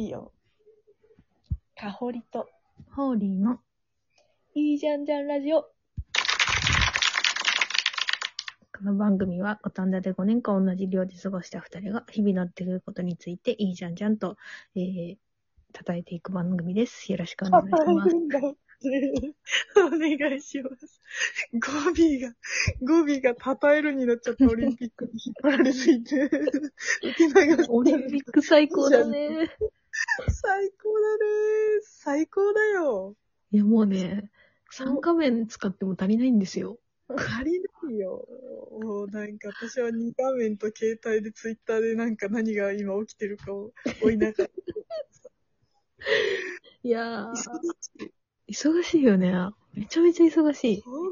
いいよ。かほりと、ホーリーのいいじゃんじゃんラジオ。この番組は五反田で5年間同じ寮で過ごした二人が日々のってくることについていいじゃんじゃんと、えー、叩いていく番組です。よろしくお願いします。お願いします。語尾が、語尾が称えるになっちゃったオリンピックに引っ張られすぎて オリンピック最高だね。最高だね。最高だよ。いやもうね、3画面使っても足りないんですよ。足りないよ。もうなんか私は2画面と携帯でツイッターでなんか何が今起きてるかを追いながら。いやー、忙しい。忙しいよね。めちゃめちゃ忙しい。そん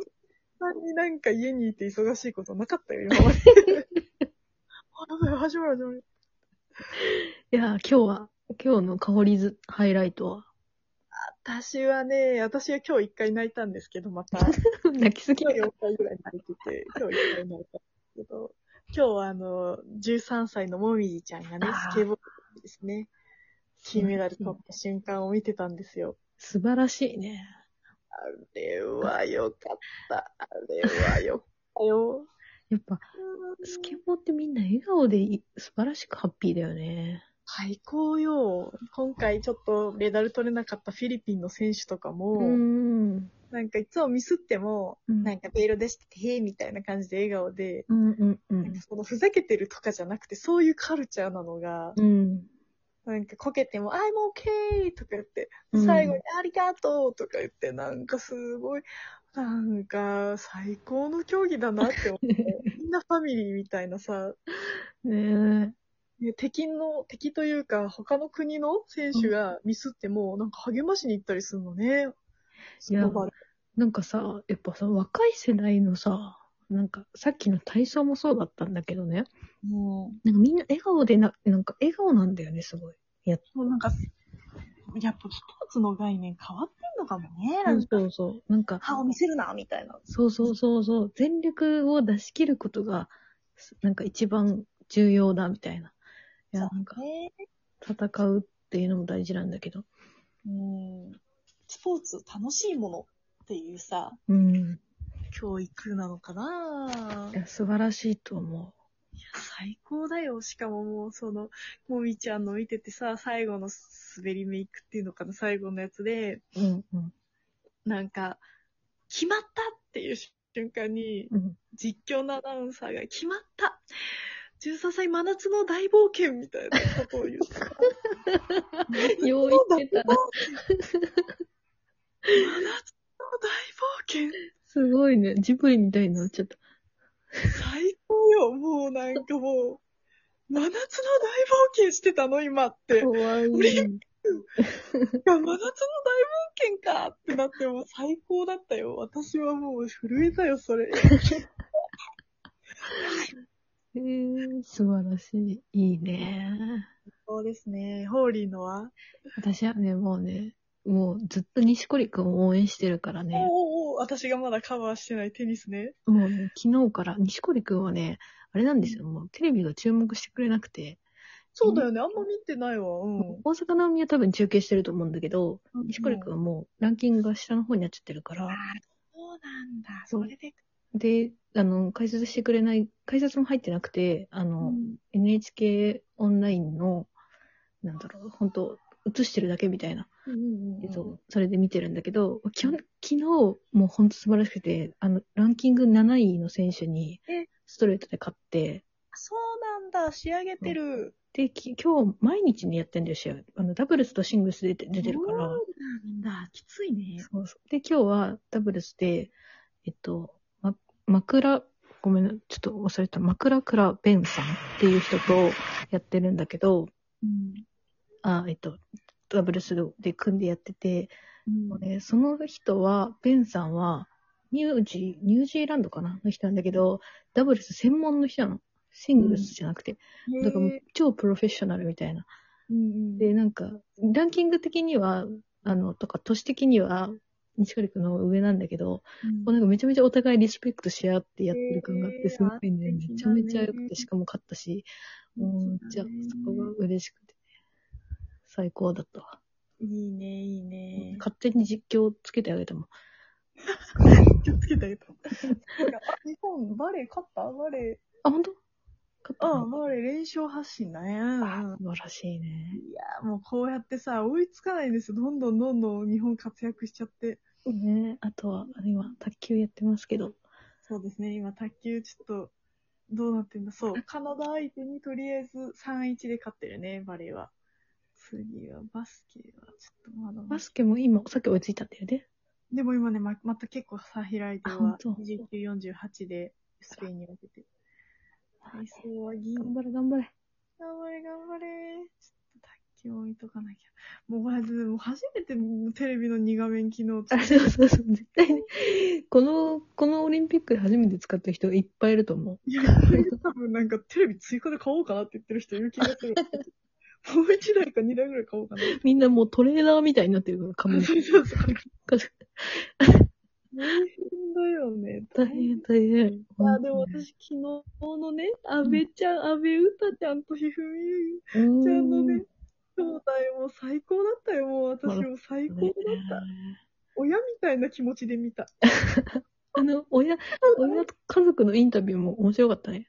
なになんか家にいて忙しいことなかったよ、今まで。あ、やばい、始まる始まる。いやー、今日は、今日の香りずハイライトは、私はね、私は今日一回泣いたんですけど、また。泣きすぎ今日4回ぐらい泣いてて、今日一回泣いたんですけど、今日はあの、13歳のもみじちゃんがねスケボーですね、金メダル取った瞬間を見てたんですよ。素晴らしいね。あれはよかった。あれはよかったよ。やっぱ、スケボーってみんな笑顔でい素晴らしくハッピーだよね。最高よ。今回ちょっとメダル取れなかったフィリピンの選手とかも、ん。なんかいつもミスっても、うんなんかベール出してて、へーみたいな感じで笑顔で、うんうんうんなんか。そのふざけてるとかじゃなくて、そういうカルチャーなのが、うん。なんかこけても、I'm okay! とか言って、うん最後にありがとうとか言って、なんかすごい、なんか最高の競技だなって思って、みんなファミリーみたいなさ、ねね敵の、敵というか、他の国の選手がミスっても、なんか励ましに行ったりするのね。その場でえ。なんかさ、やっぱさ、若い世代のさ、なんかさっきの体操もそうだったんだけどね。もなんかみんな笑顔でな、なんか笑顔なんだよね、すごい。う、もうなんか、やっぱスポーツの概念変わってんのかもね。なんか、そうそう。なんか、歯を見せるな、みたいな。そうそうそうそう。全力を出し切ることが、なんか一番重要だ、みたいな。いや、なんか、ね戦うっていうのも大事なんだけど。うん。スポーツ楽しいものっていうさ、うん。教育なのかないや、素晴らしいと思いや、最高だよ。しかももう、その、もみちゃんの見ててさ、最後の滑りメイクっていうのかな、最後のやつで、う。うんうん。なんか、決まったっていう瞬間に、うん。実況のアナウンサーが、決まった13歳真夏の大冒険みたいなことを言ってた。よう言ってたな。真夏の大冒険すごいね。ジブリみたいになっちゃった。最高よ。もうなんかもう、真夏の大冒険してたの今って。かわいい。オリンいや、真夏の大冒険かってなってもう最高だったよ。私はもう震えたよ、それ。えー、素晴らしい。いいね。そうですね。ホーリーのは、私はね、もうね、もうずっと西堀くんを応援してるからね。おーおー私がまだカバーしてないテニスね。もうね、昨日から、西堀くんはね、あれなんですよ。もうテレビが注目してくれなくて、そうだよね。あんま見てないわ。うん。大阪の海は多分中継してると思うんだけど、西堀くんはもうランキングが下の方になっちゃってるから、そうなんだ。それで。で、あの、解説してくれない、解説も入ってなくて、あの、うん NHK オンラインの、なんだろう、本当映してるだけみたいな、うんうんうん映像、それで見てるんだけど、きょ昨日、もう本当素晴らしくて、あの、ランキング7位の選手にえ、ストレートで勝って、そうなんだ。仕上げてる。で、き今日、毎日にやってんだよ、試合。あの、ダブルスとシングルスで出て出てるから。そうなんだ。きついね。そうそうで、今日はダブルスで、えっと、ま、枕、ごめんな、ちょっと忘れた、枕倉ベンさんっていう人とやってるんだけど、うん。あ、えっと、ダブルスで組んでやってて、うんもうね、その人は、ベンさんは、ニュージー、ニュージーランドかなの人なんだけど、ダブルス専門の人なの。シングルスじゃなくて。だからもう超プロフェッショナルみたいな。うんうんで、なんか、ランキング的には、あの、とか、都市的には、西堀くんの方が上なんだけど、うんなんかめちゃめちゃお互いリスペクトし合ってやってる感があって、すごいね、あ素敵だねめちゃめちゃ良くて、しかも勝ったし、もう、じゃあ、そこが嬉しくて。最高だったわ。いいね、いいね。勝手に実況つけてあげたもん。気をつけてあげた。日本、バレー勝った？バレあ、本当？うん、バレー連勝発進だね。うん素晴らしいね。いや、もうこうやってさ、追いつかないんですよ。どんどんどんどん日本活躍しちゃって。ねあとは、今、卓球やってますけど。そうですね、今卓球ちょっと、どうなってんだ。そう、カナダ相手にとりあえず3-1で勝ってるね、バレーは。次はバスケはちょっとまだ。バスケも今、さっき追いついたんだよね。でも今ね、ままた結構差開いてはあ本当、29、48でスペインに負けて。体操は銀。頑張れ、頑張れ。頑張れ、頑張れ。ちょっと卓球を見とかなきゃ。もうまず、もう初めてテレビの2画面機能使あ、そうそうそう。絶対に、この、このオリンピックで初めて使った人いっぱいいると思いや、多分なんかテレビ追加で買おうかなって言ってる人いる気がする。もう1台か2台ぐらい買おうかな。う。みんなもうトレーナーみたいになってるから、カメラ。そうそうそう。大変だよね。大変、大変。あ、でも私昨日のね、安倍ちゃん、安倍歌ちゃんとひふみちゃんちゃんのね、兄弟もう最高だったよ。もう私も最高だった。親みたいな気持ちで見た。あの、親、親と家族のインタビューも面白かったね。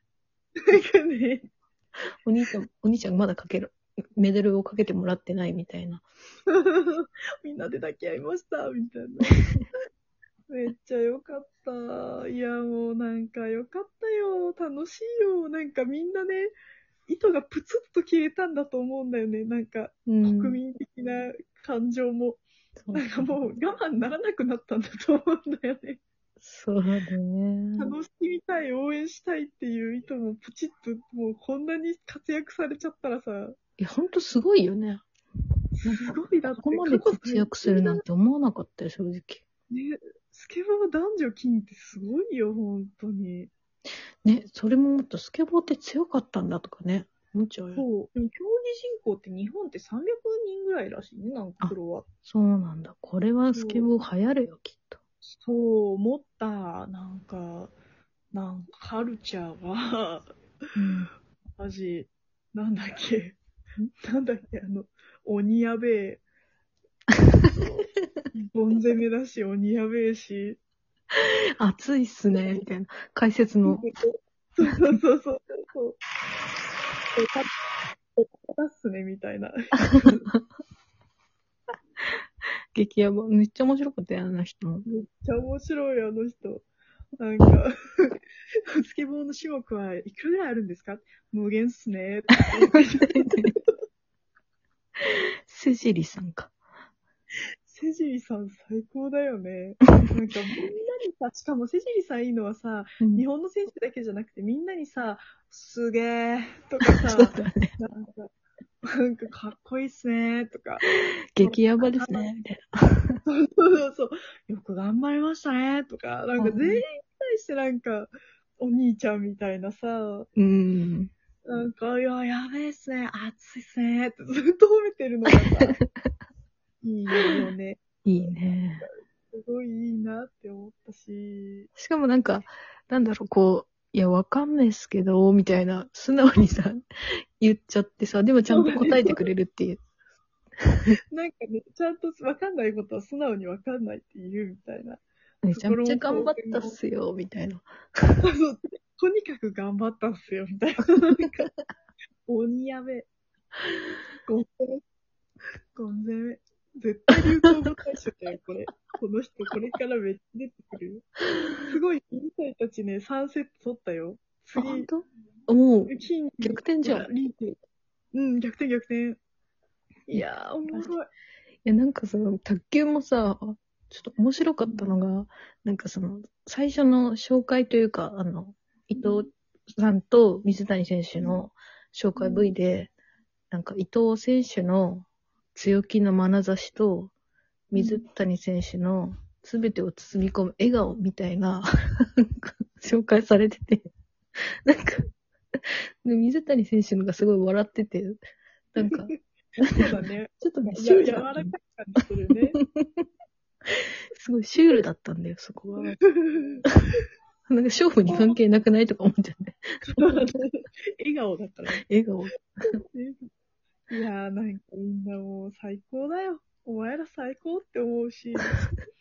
なんかね、お兄ちゃん、お兄ちゃんまだかける、メダルをかけてもらってないみたいな。みんなで抱き合いました、みたいな。めっちゃよかった。いや、もうなんかよかったよ。楽しいよ。なんかみんなね、糸がプツッと消えたんだと思うんだよね。なんかうん国民的な感情も。そうなんかもう我慢ならなくなったんだと思うんだよね。そうだね。楽しみたい、応援したいっていう意図もプチッと、もうこんなに活躍されちゃったらさ、いや、ほんとすごいよね。すごいだって。ここまで活躍するなんて思わなかったよ、正直。ね、スケボー男女金ってすごいよ、本当に。ね、それももっとスケボーって強かったんだとかね。思っちゃうよ。そう。でも競技人口って日本って300人ぐらいらしいね、なんかプロは。そうなんだ。これはスケボー流行るよ、きっと。そう思った。なんか、なんかカルチャーが、うん。マジ、なんだっけ、なんだっけ、あの、鬼やべえ。ボン攻めだし、鬼やべえし。暑いっすね、みたいな。解説の。そうそうそうそう。そう。えた、えたっすね、みたいな。激ヤバ。めっちゃ面白かったよ、あの人も。めっちゃ面白い、あの人。なんか、スケボーの種目はいくらぐらいあるんですか無限っすね。セジリさんか。セジリさん最高だよね。なんかみんなにさ、しかもセジリさんいいのはさ、うん日本の選手だけじゃなくてみんなにさ、すげーとかさね。なんか、なんかかっこいいっすねとか、激ヤバですね、みたいそうそうそう、よく頑張りましたねとか、なんかうん全員に対してなんか、お兄ちゃんみたいなさ、な。うん。なんか、いや、やべえっすね、暑いっすねってずっと褒めてるのがさ、いいよね。いいね。すごいいいなって思ったし、しかもなんか、なんだろう、こう、いや、わかんないっすけど、みたいな、素直にさ、言っちゃってさ、でもちゃんと答えてくれるっていう。なんかね、ちゃんとわかんないことは素直にわかんないって言うみたいな。めちゃめちゃ頑張ったっすよ、みたいな。とにかく頑張ったっすよ、みたいな。なんか、鬼やべ。ゴン攻め。ゴン攻め。絶対流行語大賞だよ、これ。この人、これからめっちゃ出てくるよ。すごい、インサイたちね、3セット取ったよ。あ、次、本当？もう、金逆転じゃん。いリーチうん、逆転逆転。いやー、おもろい。や、なんかその、卓球もさ、ちょっと面白かったのが、なんかその、最初の紹介というか、あの、伊藤さんと水谷選手の紹介 V で、なんか伊藤選手の強気の眼差しと、水谷選手の全てを包み込む笑顔みたいな、紹介されてて、なんか、で水谷選手のがすごい笑ってて、なんか、そうだね。ちょっとね、シュール柔らかいだったんだ感じするね。すごいシュールだったんだよ、そこは。なんか勝負に関係なくないとか思っちゃって。笑顔だからね。笑顔。いやーなんかみんなもう最高だよ。お前ら最高って思うし。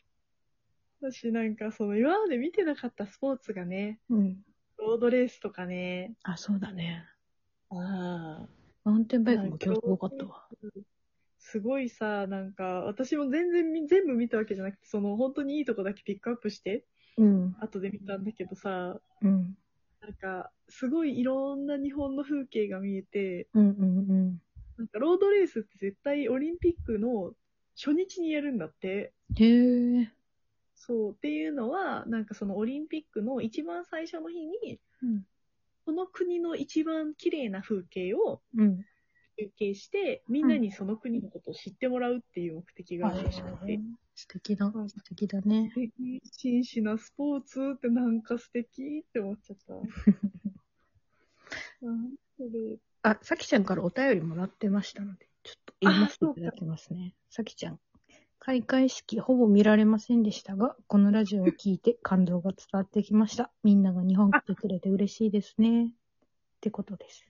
私なんかその今まで見てなかったスポーツがね、うん。ロードレースとかね。あ、そうだね。ああ。マウンテンバイクも今日すごかったわ。すごいさ、なんか、私も全然み全部見たわけじゃなくて、その本当にいいとこだけピックアップして、うん。後で見たんだけどさ、うん。なんか、すごいいろんな日本の風景が見えて、うんうんうん。なんかロードレースって絶対オリンピックの初日にやるんだって。へえ。そう。っていうのは、なんかそのオリンピックの一番最初の日に、うん。この国の一番綺麗な風景をうん。中継して、みんなにその国のことを知ってもらうっていう目的があるらしくて。素敵だうん。素敵だね。真摯なスポーツってなんか素敵って思っちゃった。なんそれ。あ、さきちゃんからお便りもらってましたので、ちょっと読ませていただきますね。さきちゃん。開会式ほぼ見られませんでしたが、このラジオを聞いて 感動が伝わってきました。みんなが日本来てくれて嬉しいですね。ってことです。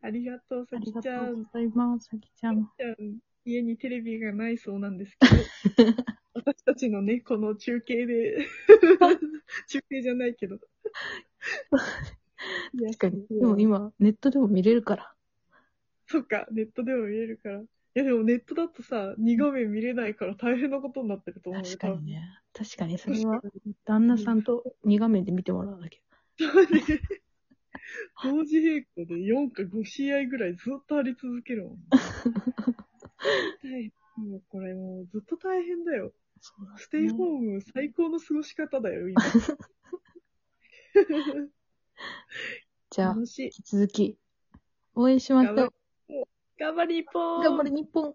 ありがとう、さありがきちゃ。とうんございます。さきちゃん。ちゃん家にテレビがないそうなんですけど、私たちのね、この中継で、中継じゃないけど。確かに。でも今、ネットでも見れるから。そっか、ネットでも見れるから。いやでもネットだとさ、2画面見れないから大変なことになってると思うよ。確かにね。確かに、それは、旦那さんと2画面で見てもらわなきゃ。多分。ね同時並行で4か5試合ぐらいずっとあり続けるもん。大変もうこれもうずっと大変だよ。そうだステイホーム最高の過ごし方だよ、今。じゃあ、楽しい。引き続き、応援しましょう。頑張り、日本頑張れ日本